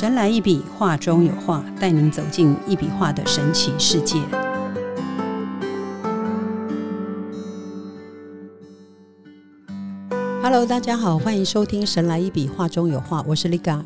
神来一笔，画中有画，带您走进一笔画的神奇世界。Hello，大家好，欢迎收听《神来一笔，画中有画》，我是 Liga。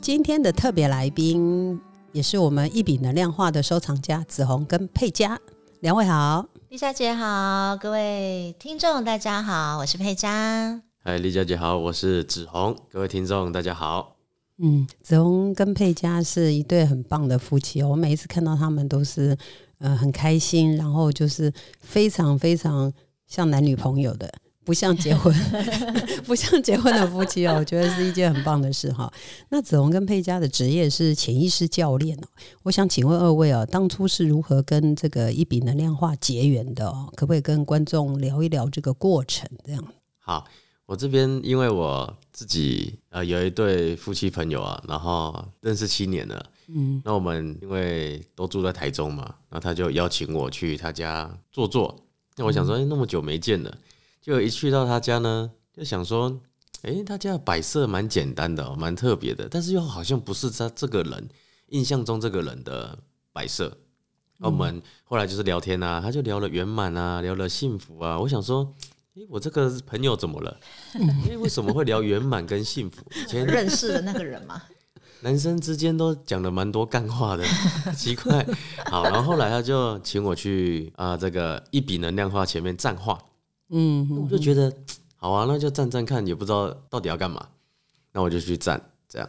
今天的特别来宾也是我们一笔能量画的收藏家子红跟佩佳，两位好。丽莎姐好，各位听众大家好，我是佩佳。嗨，丽佳姐好，我是子红，各位听众大家好。嗯，子红跟佩佳是一对很棒的夫妻哦。我每一次看到他们都是呃很开心，然后就是非常非常像男女朋友的，不像结婚，不像结婚的夫妻哦。我觉得是一件很棒的事哈。那子红跟佩佳的职业是潜意识教练哦。我想请问二位哦，当初是如何跟这个一笔能量化结缘的哦？可不可以跟观众聊一聊这个过程？这样好。我这边因为我自己呃有一对夫妻朋友啊，然后认识七年了，嗯，那我们因为都住在台中嘛，那他就邀请我去他家坐坐。那我想说，哎，那么久没见了，就一去到他家呢，就想说，哎，他家的摆设蛮简单的，蛮特别的，但是又好像不是他这个人印象中这个人的摆设。那我们后来就是聊天啊，他就聊了圆满啊，聊了幸福啊，我想说。哎，我这个朋友怎么了？哎，为什么会聊圆满跟幸福？以前认识的那个人吗？男生之间都讲了蛮多干话的，奇怪。好，然后后来他就请我去啊，这个一笔能量画前面站画。嗯，我就觉得好啊，那就站站看，也不知道到底要干嘛。那我就去站，这样。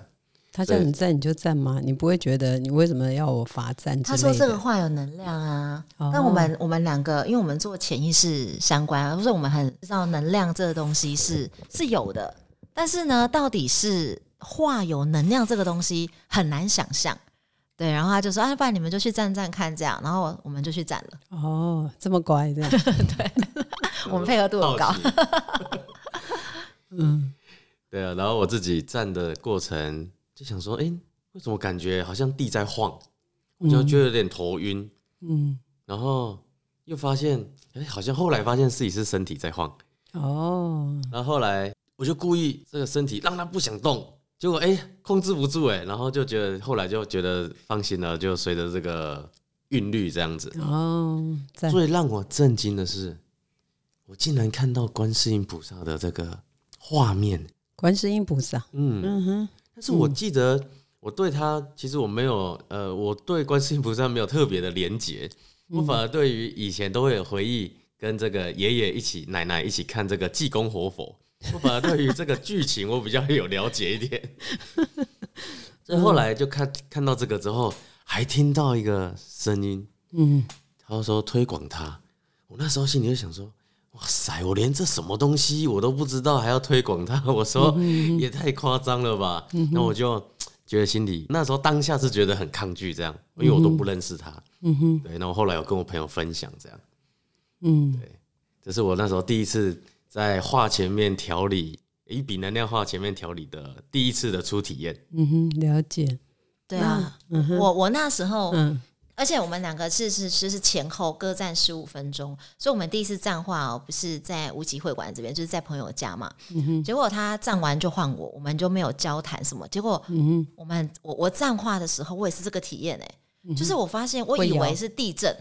他叫你站你就站吗？你不会觉得你为什么要我罚站？他说这个话有能量啊。但我们我们两个，因为我们做潜意识相关，不是我们很知道能量这个东西是是有的。但是呢，到底是话有能量这个东西很难想象。对，然后他就说：“啊，不然你们就去站站看这样。”然后我们就去站了。哦，这么乖这样。对，我们配合度很高。嗯，对啊。然后我自己站的过程。就想说，哎，为什么感觉好像地在晃？我就觉得有点头晕。嗯，然后又发现，哎，好像后来发现自己是身体在晃。哦，然后后来我就故意这个身体让它不想动，结果哎控制不住哎，然后就觉得后来就觉得放心了，就随着这个韵律这样子。哦，最让我震惊的是，我竟然看到观世音菩萨的这个画面。观世音菩萨，嗯嗯哼。但是我记得我对他，其实我没有，呃，我对观世音菩萨没有特别的连结，我反而对于以前都会有回忆，跟这个爷爷一起、奶奶一起看这个济公活佛，我反而对于这个剧情我比较有了解一点。所以后来就看看到这个之后，还听到一个声音，嗯，他说推广他，我那时候心里就想说。哇塞！我连这什么东西我都不知道，还要推广它？我说也太夸张了吧？那我就觉得心里那时候当下是觉得很抗拒，这样，因为我都不认识他。嗯哼，对。那我后来有跟我朋友分享，这样，嗯，对，这是我那时候第一次在画前面调理一笔能量画前面调理的第一次的初体验。嗯哼，了解。对啊，我我那时候嗯。而且我们两个是是是是前后各站十五分钟，所以我们第一次站话哦，不是在无极会馆这边，就是在朋友家嘛。结果他站完就换我，我们就没有交谈什么。结果我们我我站话的时候，我也是这个体验哎，就是我发现我以为是地震，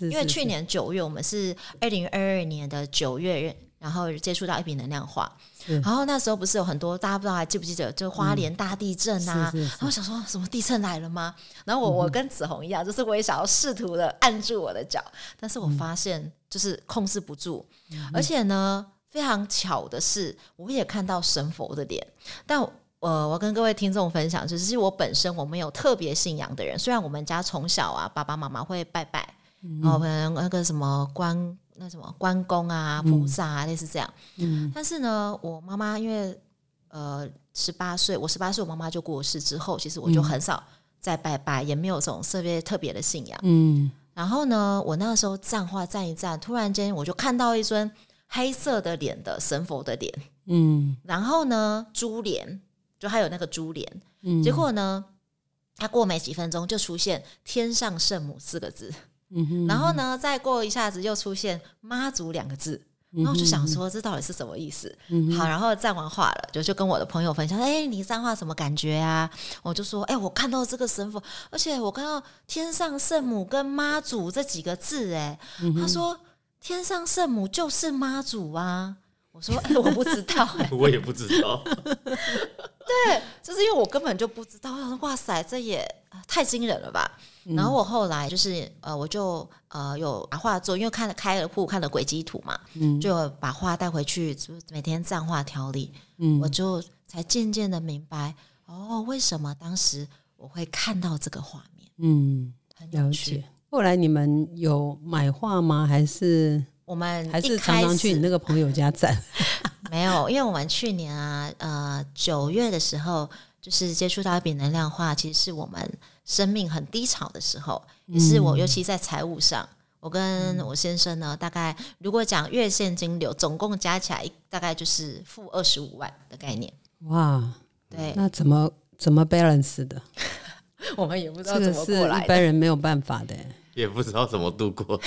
因为去年九月我们是二零二二年的九月。然后接触到一笔能量化，然后那时候不是有很多大家不知道还记不记得，就花莲大地震啊。然后想说什么地震来了吗？然后我我跟子红一样，就是我也想要试图的按住我的脚，但是我发现就是控制不住。而且呢，非常巧的是，我也看到神佛的脸。但呃，我跟各位听众分享，就是我本身我没有特别信仰的人，虽然我们家从小啊，爸爸妈妈会拜拜，然后那个什么关。那什么关公啊、菩萨啊，类似这样。嗯，但是呢，我妈妈因为呃十八岁，我十八岁，我妈妈就过世之后，其实我就很少再拜拜，也没有这种特别特别的信仰。嗯，然后呢，我那个时候站话站一站，突然间我就看到一尊黑色的脸的神佛的脸。嗯，然后呢，珠帘就还有那个珠帘。嗯，结果呢，他过没几分钟就出现“天上圣母”四个字。然后呢，再过一下子又出现“妈祖”两个字，然后我就想说这到底是什么意思？好，然后站完话了，就就跟我的朋友分享，哎，你站话什么感觉啊？我就说，哎，我看到这个神佛，而且我看到天上圣母跟妈祖这几个字，哎，他说天上圣母就是妈祖啊。我说，哎，我不知道，哎，我也不知道。对，就是因为我根本就不知道。哇塞，这也太惊人了吧！然后我后来就是呃，我就呃有把画作，因为看了开了铺，看了轨迹图嘛，就把画带回去，就每天蘸画调理。嗯，我就才渐渐的明白，哦，为什么当时我会看到这个画面？嗯，很了解。后来你们有买画吗？还是我们还是常常去你那个朋友家站？没有，因为我们去年啊，呃，九月的时候，就是接触到一笔能量画，其实是我们生命很低潮的时候，也是我尤其在财务上，我跟我先生呢，大概如果讲月现金流，总共加起来大概就是负二十五万的概念。哇，对，那怎么怎么 balance 的？我们也不知道怎么过来，一般人没有办法的，也不知道怎么度过的。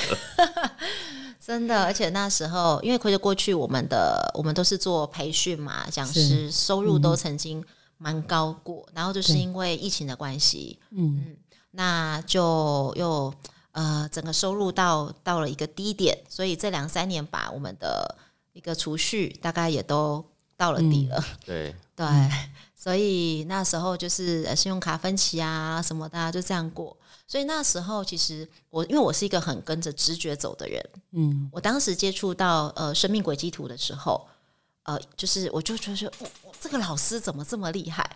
真的，而且那时候，因为亏着过去我们的我们都是做培训嘛，讲师收入都曾经蛮高过，然后就是因为疫情的关系，嗯，那就又呃整个收入到到了一个低点，所以这两三年把我们的一个储蓄大概也都到了底了，对。对，所以那时候就是信用卡分期啊什么的就这样过。所以那时候，其实我因为我是一个很跟着直觉走的人，嗯，我当时接触到呃生命轨迹图的时候，呃，就是我就觉得，说我这个老师怎么这么厉害？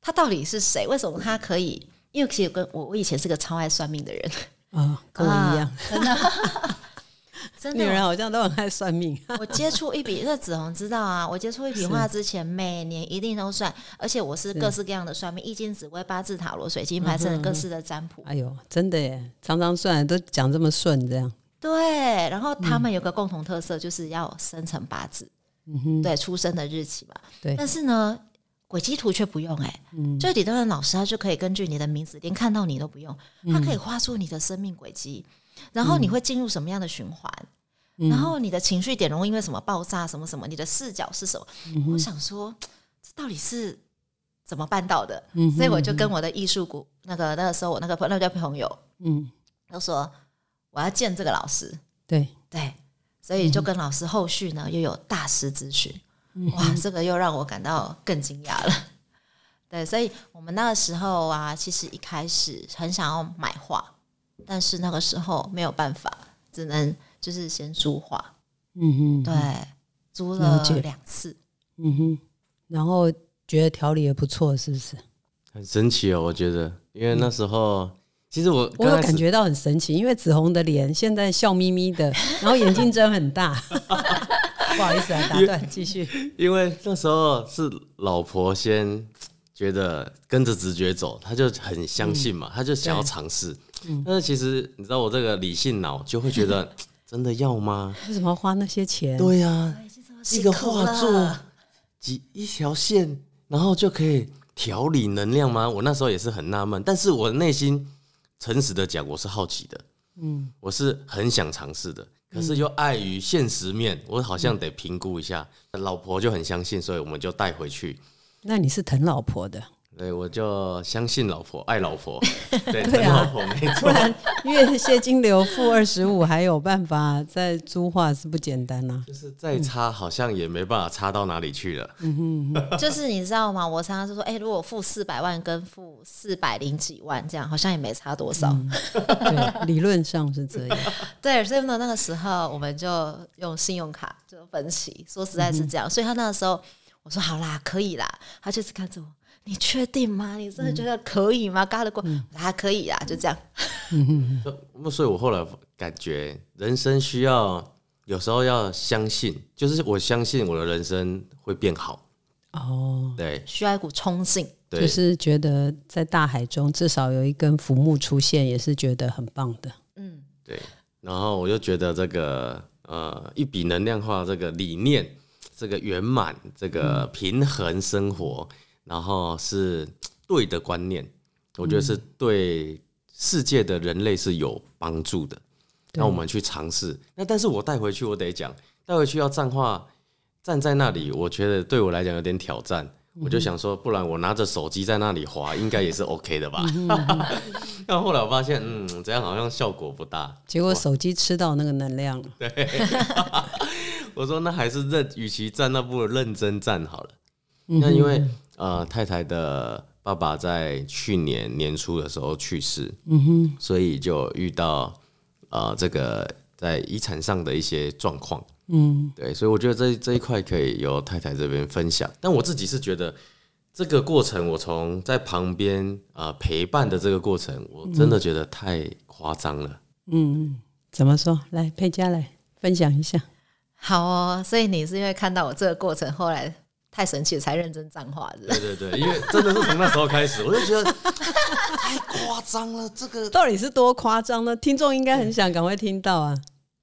他到底是谁？为什么他可以？因为其实跟我我以前是个超爱算命的人 啊，跟我一样，真的。女人好像都很爱算命。我接触一笔，那子红知道啊。我接触一笔画之前，每年一定都算，而且我是各式各样的算命，易经、紫微、八字、塔罗、水晶牌，甚至各式的占卜。哎呦，真的耶，常常算都讲这么顺，这样。对，然后他们有个共同特色，就是要生辰八字，嗯哼，对，出生的日期嘛。对。但是呢，轨迹图却不用哎，嗯，就李德仁老师他就可以根据你的名字，连看到你都不用，他可以画出你的生命轨迹。然后你会进入什么样的循环？然后你的情绪点容易因为什么爆炸？什么什么？你的视角是什么？我想说，这到底是怎么办到的？所以我就跟我的艺术股那个那个时候我那个那个朋友，嗯，都说我要见这个老师。对对，所以就跟老师后续呢又有大师咨询。哇，这个又让我感到更惊讶了。对，所以我们那个时候啊，其实一开始很想要买画。但是那个时候没有办法，只能就是先租画，嗯哼，对，租了两次，嗯哼，然后觉得调理也不错，是不是？很神奇哦，我觉得，因为那时候其实我我有感觉到很神奇，因为紫红的脸现在笑眯眯的，然后眼睛睁很大，不好意思啊，打断，继续。因为那时候是老婆先觉得跟着直觉走，他就很相信嘛，他就想要尝试。但是其实你知道，我这个理性脑就会觉得，真的要吗？为什么要花那些钱？对呀，一个画作，几一条线，然后就可以调理能量吗？我那时候也是很纳闷，但是我内心诚实的讲，我是好奇的，嗯，我是很想尝试的，可是又碍于现实面，我好像得评估一下。老婆就很相信，所以我们就带回去。那你是疼老婆的？对，我就相信老婆，爱老婆，对，疼老婆没错。不然月现金流负二十五，还有办法再租画是不简单呐。就是再差，好像也没办法差到哪里去了。嗯哼，就是你知道吗？我常常是说，哎，如果负四百万跟负四百零几万，这样好像也没差多少。对，理论上是这样。对，所以呢，那个时候我们就用信用卡就分期，说实在是这样。所以他那个时候我说好啦，可以啦，他就是看着我。你确定吗？你真的觉得可以吗？嘎得过还可以啊，就这样。那所以，我后来感觉人生需要有时候要相信，就是我相信我的人生会变好。哦，对，需要一股冲劲，就是觉得在大海中至少有一根浮木出现，也是觉得很棒的。嗯，对。然后我就觉得这个呃，一笔能量化这个理念，这个圆满，这个平衡生活。然后是对的观念，我觉得是对世界的人类是有帮助的。那我们去尝试。那但是我带回去，我得讲，带回去要站话，站在那里，我觉得对我来讲有点挑战。我就想说，不然我拿着手机在那里滑，应该也是 OK 的吧？但后来我发现，嗯，这样好像效果不大。结果手机吃到那个能量了。对，我说那还是认，与其站那不如认真站好了。那因为呃，太太的爸爸在去年年初的时候去世，嗯哼，所以就遇到呃这个在遗产上的一些状况。嗯，对，所以我觉得这这一块可以由太太这边分享。但我自己是觉得这个过程，我从在旁边啊陪伴的这个过程，我真的觉得太夸张了。嗯，怎么说？来，佩佳来分享一下。好哦，所以你是因为看到我这个过程，后来太神奇了，才认真脏话的。对对对，因为真的是从那时候开始，我就觉得 太夸张了。这个到底是多夸张呢？听众应该很想赶快听到啊，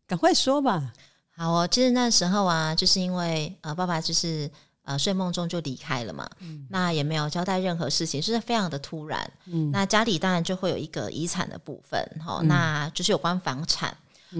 赶快说吧。好哦，其实那时候啊，就是因为呃，爸爸就是呃睡梦中就离开了嘛，那也没有交代任何事情，就是非常的突然。嗯，那家里当然就会有一个遗产的部分，哈，那就是有关房产。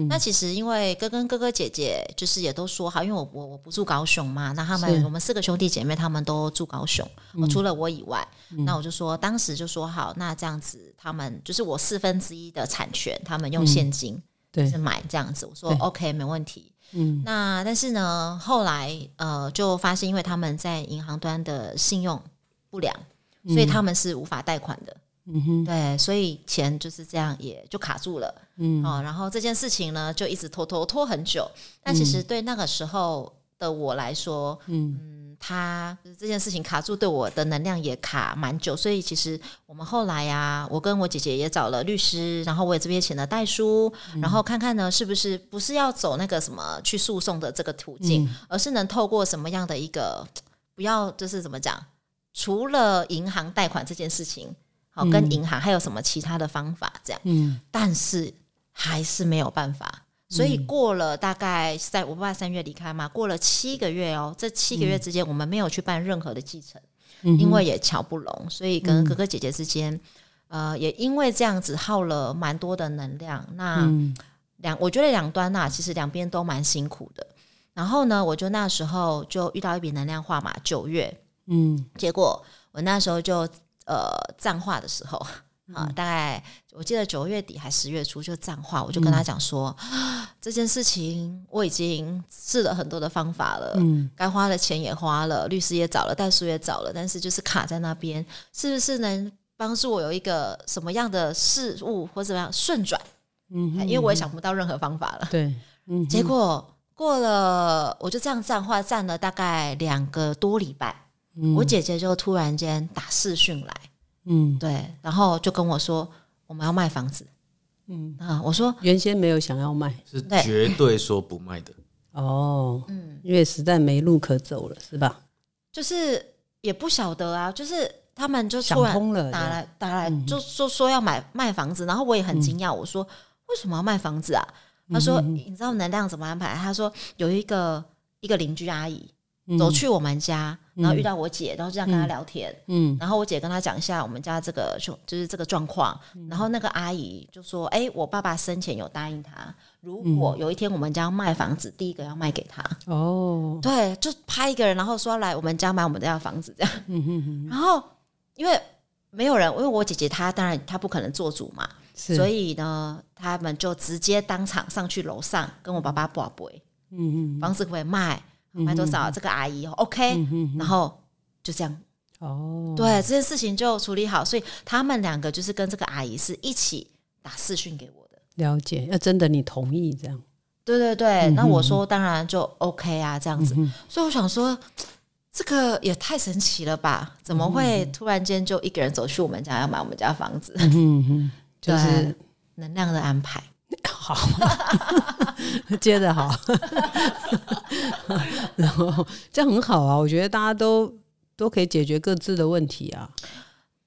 那其实因为哥跟哥哥姐姐就是也都说好，因为我我我不住高雄嘛，那他们我们四个兄弟姐妹他们都住高雄，除了我以外，那我就说当时就说好，那这样子他们就是我四分之一的产权，他们用现金对。是买这样子，我说 OK 没问题。嗯，那但是呢，后来呃，就发现因为他们在银行端的信用不良，所以他们是无法贷款的。嗯哼，对，所以钱就是这样也就卡住了。嗯，哦，然后这件事情呢，就一直拖拖拖很久。但其实对那个时候的我来说，嗯。他这件事情卡住，对我的能量也卡蛮久，所以其实我们后来呀，我跟我姐姐也找了律师，然后我也这边请了代书，然后看看呢，是不是不是要走那个什么去诉讼的这个途径，而是能透过什么样的一个不要就是怎么讲，除了银行贷款这件事情，好跟银行还有什么其他的方法这样，嗯，但是还是没有办法。所以过了大概在我爸爸三月离开嘛，过了七个月哦，这七个月之间我们没有去办任何的继承，因为也瞧不拢，所以跟哥哥姐姐之间，呃，也因为这样子耗了蛮多的能量。那两我觉得两端呐，其实两边都蛮辛苦的。然后呢，我就那时候就遇到一笔能量化嘛，九月，嗯，结果我那时候就呃脏化的时候。啊，大概我记得九月底还十月初就脏话，我就跟他讲说，这件事情我已经试了很多的方法了，嗯，该花的钱也花了，律师也找了，代书也找了，但是就是卡在那边，是不是能帮助我有一个什么样的事物或怎么样顺转？嗯，因为我也想不到任何方法了。对，嗯，结果过了，我就这样站话站了大概两个多礼拜，我姐姐就突然间打视讯来。嗯，对，然后就跟我说我们要卖房子，嗯啊，我说原先没有想要卖，是绝对说不卖的 哦，嗯，因为实在没路可走了，是吧？就是也不晓得啊，就是他们就突然打来打来，就说说要买卖房子，然后我也很惊讶，我说为什么要卖房子啊？他说你知道能量怎么安排？他说有一个一个邻居阿姨。走去我们家，然后遇到我姐，然后这样跟她聊天。嗯，然后我姐跟她讲一下我们家这个就就是这个状况。然后那个阿姨就说：“哎，我爸爸生前有答应他，如果有一天我们家要卖房子，第一个要卖给他。”哦，对，就拍一个人，然后说来我们家买我们家房子这样。嗯哼哼。然后因为没有人，因为我姐姐她当然她不可能做主嘛，所以呢，他们就直接当场上去楼上跟我爸爸报备。嗯嗯，房子可以卖。卖多少？这个阿姨 OK，然后就这样哦。对，这件事情就处理好，所以他们两个就是跟这个阿姨是一起打视讯给我的。了解，要真的你同意这样？对对对，那我说当然就 OK 啊，这样子。所以我想说，这个也太神奇了吧？怎么会突然间就一个人走去我们家要买我们家房子？嗯哼，就是能量的安排。好，接着好，然后这样很好啊！我觉得大家都都可以解决各自的问题啊。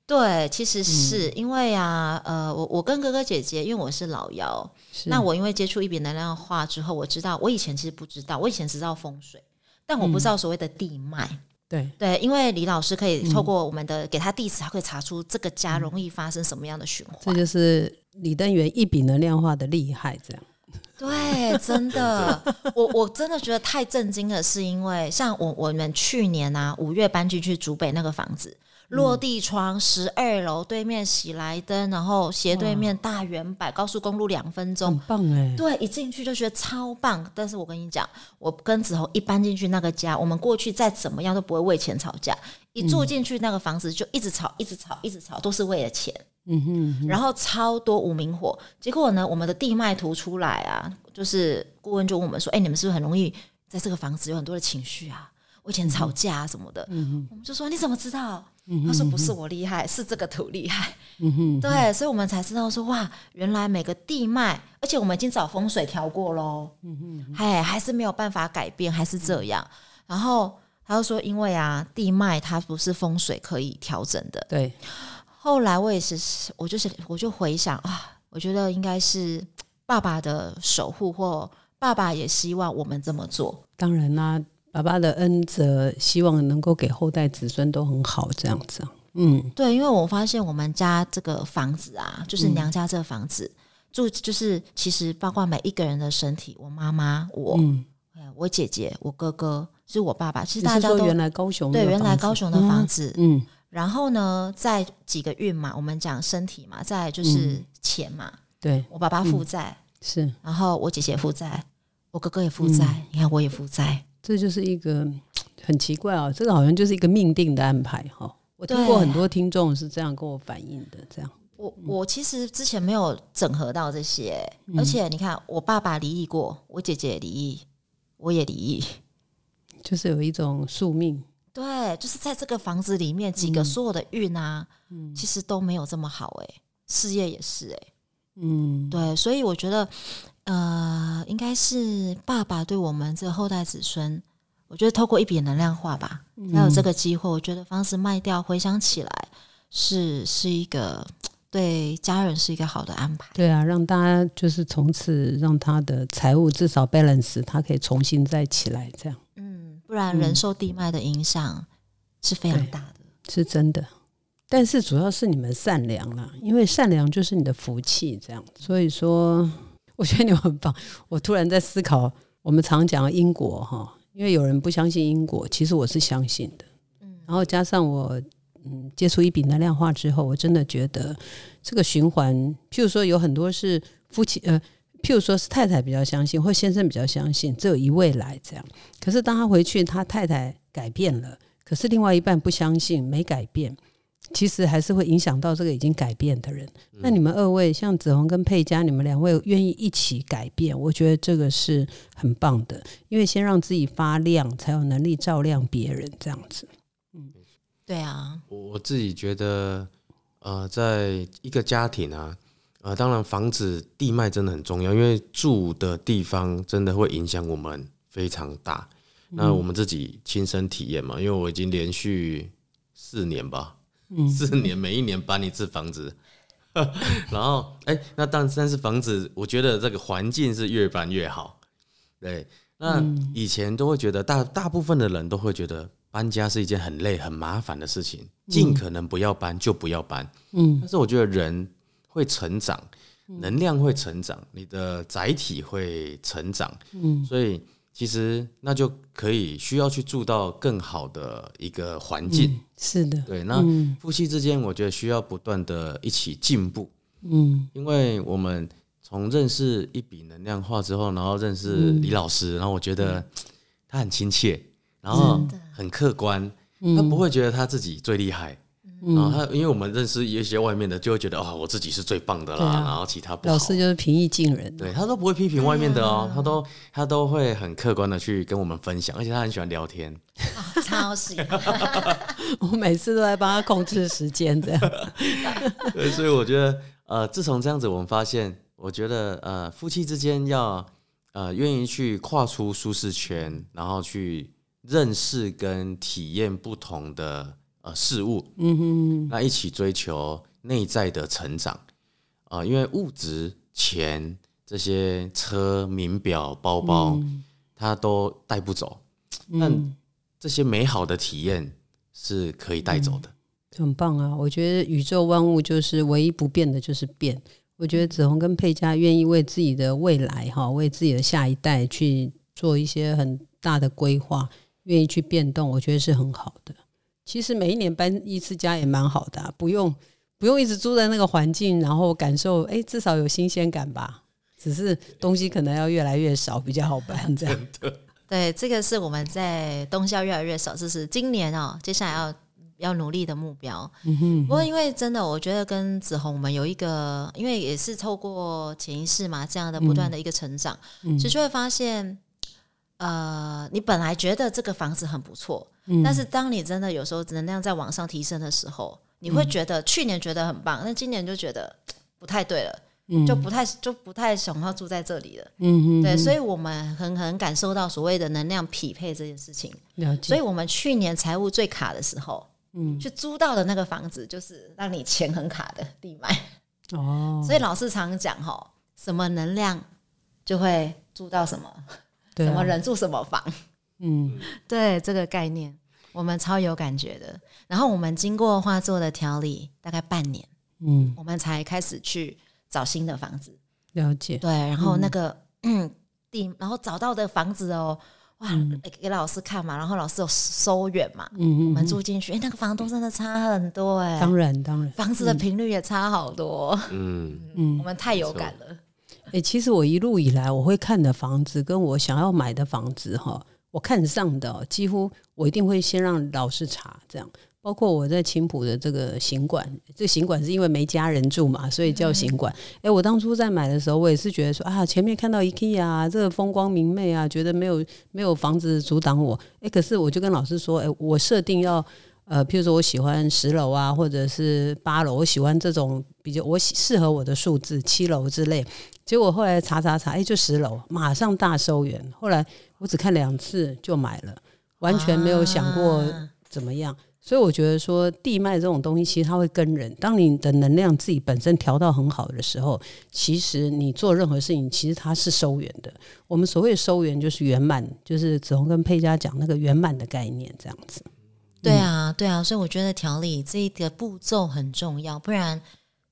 对，其实是因为啊，呃，我我跟哥哥姐姐，因为我是老幺，那我因为接触一笔能量化之后，我知道我以前其实不知道，我以前只知道风水，但我不知道所谓的地脉。对对，因为李老师可以透过我们的给他地址，他可以查出这个家容易发生什么样的循环。这就是李登元一笔能量化的厉害，这样。对，真的，我我真的觉得太震惊了，是因为像我我们去年啊五月搬进去竹北那个房子。落地窗，十二楼对面喜来登，然后斜对面大圆柏，高速公路两分钟，很棒哎！对，一进去就觉得超棒。但是我跟你讲，我跟子豪一搬进去那个家，我们过去再怎么样都不会为钱吵架，一住进去那个房子就一直吵，一直吵，一直吵，都是为了钱。嗯哼。然后超多无名火，结果呢，我们的地脉图出来啊，就是顾问就问我们说：“哎，你们是不是很容易在这个房子有很多的情绪啊？我以前吵架啊什么的？”嗯哼。我们就说：“你怎么知道？”他说：“不是我厉害，是这个图厉害。”嗯哼对，所以我们才知道说哇，原来每个地脉，而且我们已经找风水调过喽。嗯哼，哎，还是没有办法改变，还是这样。然后他就说：“因为啊，地脉它不是风水可以调整的。”对。后来我也是，我就是我就回想啊，我觉得应该是爸爸的守护，或爸爸也希望我们这么做。当然啦。爸爸的恩泽，希望能够给后代子孙都很好，这样子。嗯，对，因为我发现我们家这个房子啊，就是娘家这个房子住，就是其实包括每一个人的身体，我妈妈，我，我姐姐，我哥哥，是我爸爸，其实大家都原来高雄对原来高雄的房子，嗯，然后呢，在几个运嘛，我们讲身体嘛，再就是钱嘛，对我爸爸负债。是，然后我姐姐负债，我哥哥也负债，你看我也负债。这就是一个很奇怪啊，这个好像就是一个命定的安排哈。我听过很多听众是这样跟我反映的，这样。我我其实之前没有整合到这些，而且你看，我爸爸离异过，我姐姐也离异，我也离异，就是有一种宿命。对，就是在这个房子里面，几个所有的运啊，其实都没有这么好哎，事业也是哎，嗯，对，所以我觉得。呃，应该是爸爸对我们这后代子孙，我觉得透过一笔能量化吧，才有这个机会。我觉得房子卖掉，回想起来是是一个对家人是一个好的安排。对啊，让大家就是从此让他的财务至少 balance，他可以重新再起来，这样。嗯，不然人受地脉的影响是非常大的，是真的。但是主要是你们善良了，因为善良就是你的福气，这样。所以说。我觉得你们很棒。我突然在思考，我们常讲因果哈，因为有人不相信因果，其实我是相信的。嗯，然后加上我嗯接触一笔能量化之后，我真的觉得这个循环，譬如说有很多是夫妻呃，譬如说是太太比较相信，或先生比较相信，只有一位来这样。可是当他回去，他太太改变了，可是另外一半不相信，没改变。其实还是会影响到这个已经改变的人。那你们二位，像子红跟佩佳，你们两位愿意一起改变，我觉得这个是很棒的。因为先让自己发亮，才有能力照亮别人，这样子。嗯，对啊。我我自己觉得，呃，在一个家庭啊，呃，当然房子地脉真的很重要，因为住的地方真的会影响我们非常大。那我们自己亲身体验嘛，因为我已经连续四年吧。四年，每一年搬一次房子，然后哎，那但但是房子，我觉得这个环境是越搬越好。对，那以前都会觉得大大部分的人都会觉得搬家是一件很累很麻烦的事情，尽可能不要搬就不要搬。嗯，但是我觉得人会成长，能量会成长，你的载体会成长。嗯，所以。其实那就可以需要去住到更好的一个环境，是的，对。那夫妻之间，我觉得需要不断的一起进步，嗯，因为我们从认识一笔能量化之后，然后认识李老师，然后我觉得他很亲切，然后很客观，他不会觉得他自己最厉害。然后他，因为我们认识一些外面的，就会觉得哦，我自己是最棒的啦。然后其他不老师就是平易近人，对他都不会批评外面的哦，他都他都会很客观的去跟我们分享，而且他很喜欢聊天，超喜欢。我每次都在帮他控制时间，这样。对，所以我觉得呃，自从这样子，我们发现，我觉得呃，夫妻之间要呃愿意去跨出舒适圈，然后去认识跟体验不同的。呃，事物，嗯哼，那一起追求内在的成长。啊，因为物质、钱这些车、名表、包包，它都带不走，但这些美好的体验是可以带走的，很棒啊！我觉得宇宙万物就是唯一不变的，就是变。我觉得子红跟佩佳愿意为自己的未来哈，为自己的下一代去做一些很大的规划，愿意去变动，我觉得是很好的。其实每一年搬一次家也蛮好的，不用不用一直住在那个环境，然后感受哎，至少有新鲜感吧。只是东西可能要越来越少，比较好搬这样。对，这个是我们在东西要越来越少，这是今年哦，接下来要。要努力的目标。嗯哼。不过，因为真的，我觉得跟子红我们有一个，因为也是透过潜意识嘛，这样的不断的一个成长，其实就会发现，呃，你本来觉得这个房子很不错，但是当你真的有时候能量在往上提升的时候，你会觉得去年觉得很棒，那今年就觉得不太对了，就不太就不太想要住在这里了。嗯嗯。对，所以我们很很感受到所谓的能量匹配这件事情。了解。所以我们去年财务最卡的时候。嗯，去租到的那个房子就是让你钱很卡的地脉 哦，所以老师常讲哈，什么能量就会租到什么，什么人住什么房，嗯，对这个概念我们超有感觉的。然后我们经过画作的调理，大概半年，嗯，我们才开始去找新的房子，了解。对，然后那个 地，然后找到的房子哦。哇，给老师看嘛，然后老师有收远嘛，嗯我们住进去，哎，那个房东真的差很多哎，当然当然，房子的频率也差好多，嗯。嗯，我们太有感了。哎，其实我一路以来，我会看的房子，跟我想要买的房子哈，我看上的几乎我一定会先让老师查这样。包括我在青浦的这个行馆，这行馆是因为没家人住嘛，所以叫行馆。哎，我当初在买的时候，我也是觉得说啊，前面看到 IKEA 这个风光明媚啊，觉得没有没有房子阻挡我。哎，可是我就跟老师说，哎，我设定要呃，譬如说我喜欢十楼啊，或者是八楼，我喜欢这种比较我适合我的数字七楼之类。结果后来查查查，哎，就十楼，马上大收源。后来我只看两次就买了，完全没有想过怎么样。所以我觉得说地脉这种东西，其实它会跟人。当你的能量自己本身调到很好的时候，其实你做任何事情，其实它是收圆的。我们所谓收圆，就是圆满，就是子红跟佩佳讲那个圆满的概念，这样子。对啊，对啊，所以我觉得调理这一个步骤很重要，不然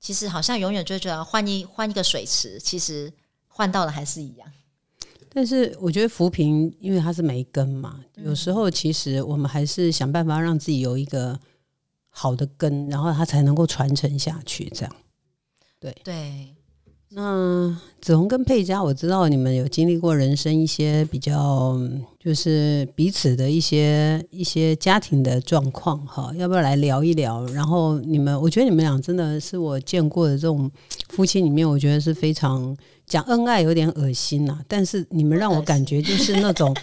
其实好像永远就觉得换一换一个水池，其实换到的还是一样。但是我觉得扶贫，因为它是没根嘛，有时候其实我们还是想办法让自己有一个好的根，然后它才能够传承下去。这样，对对。那子红跟佩佳，我知道你们有经历过人生一些比较，就是彼此的一些一些家庭的状况，哈，要不要来聊一聊？然后你们，我觉得你们俩真的是我见过的这种夫妻里面，我觉得是非常讲恩爱有点恶心呐，但是你们让我感觉就是那种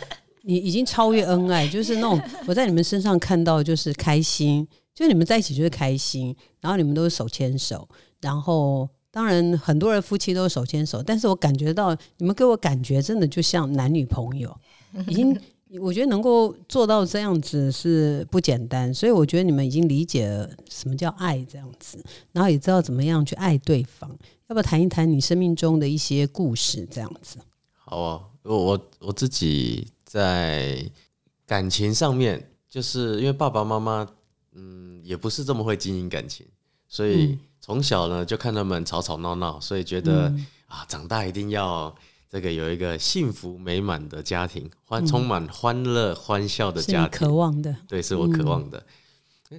你已经超越恩爱，就是那种我在你们身上看到就是开心，就你们在一起就是开心，然后你们都是手牵手，然后。当然，很多人夫妻都是手牵手，但是我感觉到你们给我感觉真的就像男女朋友，已经我觉得能够做到这样子是不简单，所以我觉得你们已经理解了什么叫爱这样子，然后也知道怎么样去爱对方。要不要谈一谈你生命中的一些故事这样子？好啊，我我我自己在感情上面，就是因为爸爸妈妈嗯也不是这么会经营感情，所以。从小呢就看他们吵吵闹闹，所以觉得啊，长大一定要这个有一个幸福美满的家庭，欢充满欢乐欢笑的家庭，渴望的，对，是我渴望的。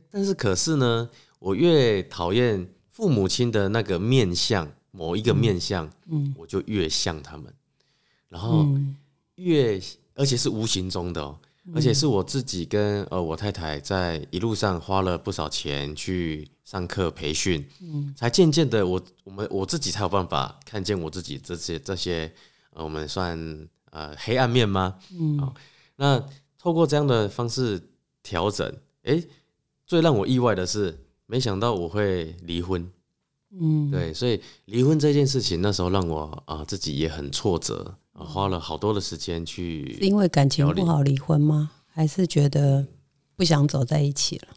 但是可是呢，我越讨厌父母亲的那个面相，某一个面相，嗯，我就越像他们，然后越而且是无形中的哦。而且是我自己跟呃我太太在一路上花了不少钱去上课培训，嗯，才渐渐的我我们我自己才有办法看见我自己这些这些呃我们算呃黑暗面吗？嗯，好，那透过这样的方式调整，哎，最让我意外的是，没想到我会离婚，嗯，对，所以离婚这件事情那时候让我啊自己也很挫折。花了好多的时间去，因为感情不好离婚吗？还是觉得不想走在一起了？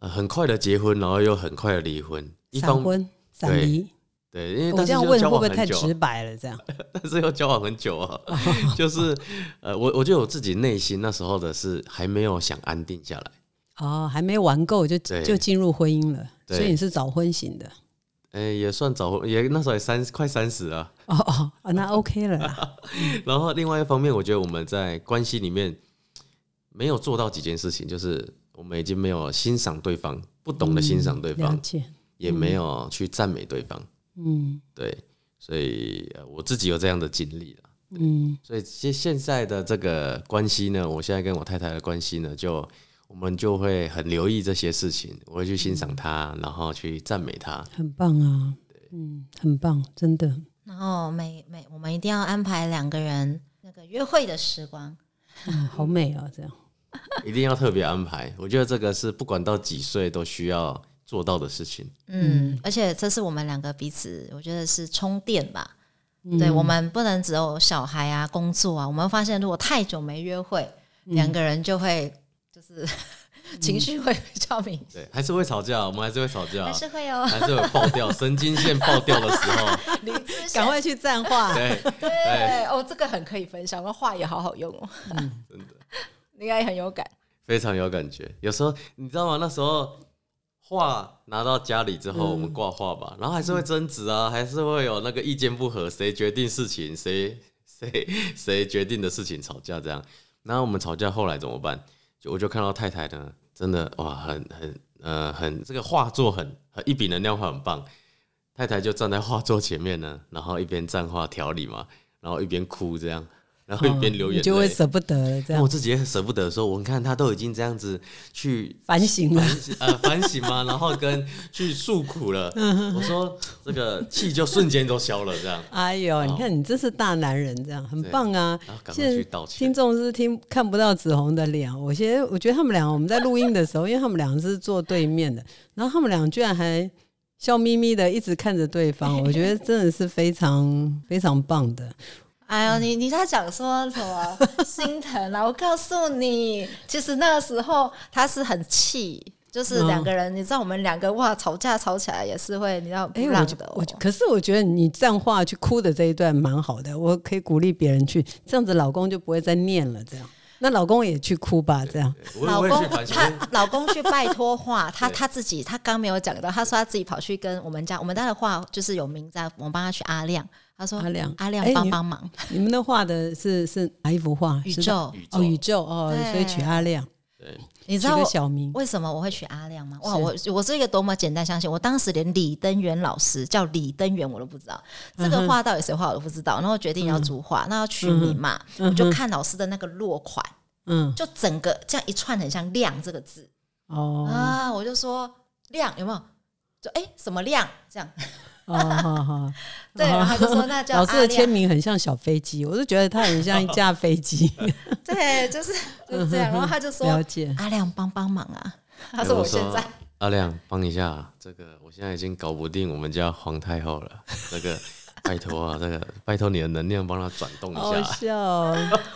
呃，很快的结婚，然后又很快的离婚，闪婚闪离。对，因为我这样问会不会太直白了？这样，但是又交往很久啊，就是呃，我我觉得我自己内心那时候的是还没有想安定下来。哦，还没玩够就就进入婚姻了，所以你是早婚型的。哎，也算早婚，也那时候也三快三十了。哦哦哦，那 OK 了。然后另外一方面，我觉得我们在关系里面没有做到几件事情，就是我们已经没有欣赏对方，不懂得欣赏对方，也没有去赞美对方。嗯，对，所以我自己有这样的经历了。嗯，所以现现在的这个关系呢，我现在跟我太太的关系呢，就。我们就会很留意这些事情，我会去欣赏他，然后去赞美他，很棒啊，嗯，很棒，真的。然后每每我们一定要安排两个人那个约会的时光，嗯，好美啊，这样 一定要特别安排。我觉得这个是不管到几岁都需要做到的事情。嗯，而且这是我们两个彼此，我觉得是充电吧。对，我们不能只有小孩啊、工作啊。我们发现，如果太久没约会，两个人就会。就是 情绪会比较明显，对，还是会吵架，我们还是会吵架，还是会有，还是会爆掉，神经线爆掉的时候，你赶快去赞话，对对，哦，这个很可以分享，那话也好好用哦，嗯，真的，应该很有感，非常有感觉。有时候你知道吗？那时候画拿到家里之后，我们挂画吧，然后还是会争执啊，还是会有那个意见不合，谁决定事情，谁谁谁决定的事情吵架这样。然后我们吵架后来怎么办？就我就看到太太呢，真的哇，很很呃很这个画作很一笔能量画很棒。太太就站在画作前面呢，然后一边蘸画调理嘛，然后一边哭这样。然后一边流眼泪，就会舍不得这样。我自己也很舍不得，说我看他都已经这样子去反省了，呃，反省嘛，然后跟去诉苦了。我说这个气就瞬间都消了，这样。哎呦，你看你这是大男人，这样很棒啊！现在听众是听看不到紫红的脸，我现在我觉得他们俩我们在录音的时候，因为他们俩是坐对面的，然后他们俩居然还笑眯眯的一直看着对方，我觉得真的是非常非常棒的。哎呦，你你在讲说什么 心疼啊？我告诉你，其实那个时候他是很气，就是两个人，你知道我们两个哇吵架吵起来也是会，你知道不让的。我可是我觉得你这样话去哭的这一段蛮好的，我可以鼓励别人去这样子，老公就不会再念了。这样，那老公也去哭吧。这样，老公他老公去拜托话，他 他自己他刚没有讲到，他说他自己跑去跟我们家我们家的话就是有名在，我们帮他去阿亮。他说：“阿亮，阿亮帮帮忙。你们的画的是是哪一幅画？宇宙哦，宇宙哦，所以取阿亮。对，你知道小名为什么我会取阿亮吗？哇，我我是一个多么简单相信，我当时连李登元老师叫李登元我都不知道，这个画到底谁画我都不知道。然后决定要主画，那要取名嘛，我就看老师的那个落款，嗯，就整个这样一串很像亮这个字哦啊，我就说亮有没有？就哎什么亮这样。” 哦，好好，对，然后就说那叫老师的签名很像小飞机，我就觉得他很像一架飞机。对，就是就是这样。然后他就说：“了解，阿亮帮帮忙啊！”他说：“我现在阿亮帮一下，这个我现在已经搞不定我们家皇太后了，这个拜托啊，这个拜托你的能量帮他转动一下。”好笑，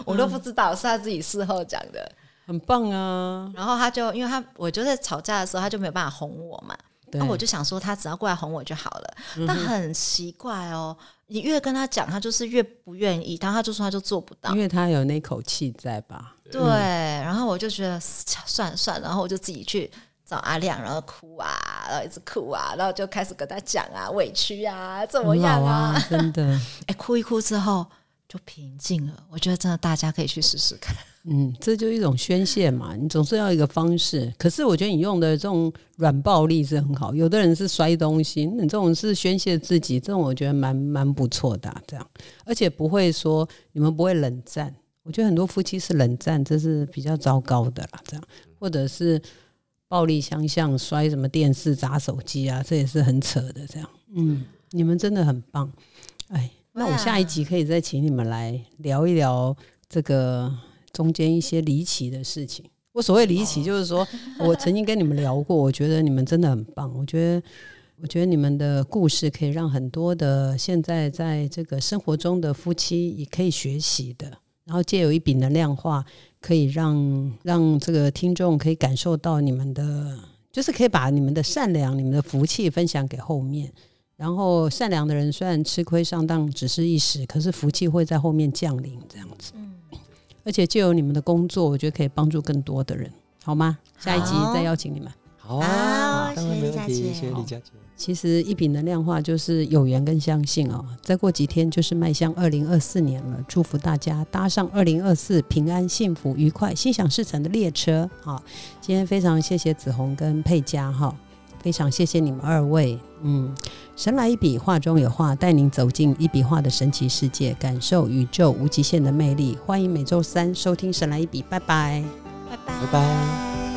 我都不知道是他自己事后讲的，很棒啊。然后他就因为他我就在吵架的时候，他就没有办法哄我嘛。那我就想说，他只要过来哄我就好了。但很奇怪哦，你越跟他讲，他就是越不愿意。然后他就说，他就做不到，因为他有那口气在吧？对。然后我就觉得算了算了，然后我就自己去找阿亮，然后哭啊，然后一直哭啊，然后就开始跟他讲啊，委屈啊，怎么样啊？真的，哎，哭一哭之后就平静了。我觉得真的大家可以去试试看。嗯，这就一种宣泄嘛，你总是要一个方式。可是我觉得你用的这种软暴力是很好，有的人是摔东西，你这种是宣泄自己，这种我觉得蛮蛮不错的。这样，而且不会说你们不会冷战。我觉得很多夫妻是冷战，这是比较糟糕的啦。这样，或者是暴力相向，摔什么电视、砸手机啊，这也是很扯的。这样，嗯，你们真的很棒。哎，那我下一集可以再请你们来聊一聊这个。中间一些离奇的事情，我所谓离奇，就是说我曾经跟你们聊过，我觉得你们真的很棒。我觉得，我觉得你们的故事可以让很多的现在在这个生活中的夫妻也可以学习的。然后借有一笔能量化，可以让让这个听众可以感受到你们的，就是可以把你们的善良、你们的福气分享给后面。然后善良的人虽然吃亏上当只是一时，可是福气会在后面降临，这样子。而且借由你们的工作，我觉得可以帮助更多的人，好吗？下一集再邀请你们。好啊，谢谢嘉姐，谢谢李佳姐。其实一品能量化就是有缘跟相信哦。再过几天就是迈向二零二四年了，祝福大家搭上二零二四平安、幸福、愉快、心想事成的列车。好，今天非常谢谢子红跟佩佳哈，非常谢谢你们二位。嗯，神来一笔，画中有画，带您走进一笔画的神奇世界，感受宇宙无极限的魅力。欢迎每周三收听《神来一笔》，拜拜，拜拜，拜拜。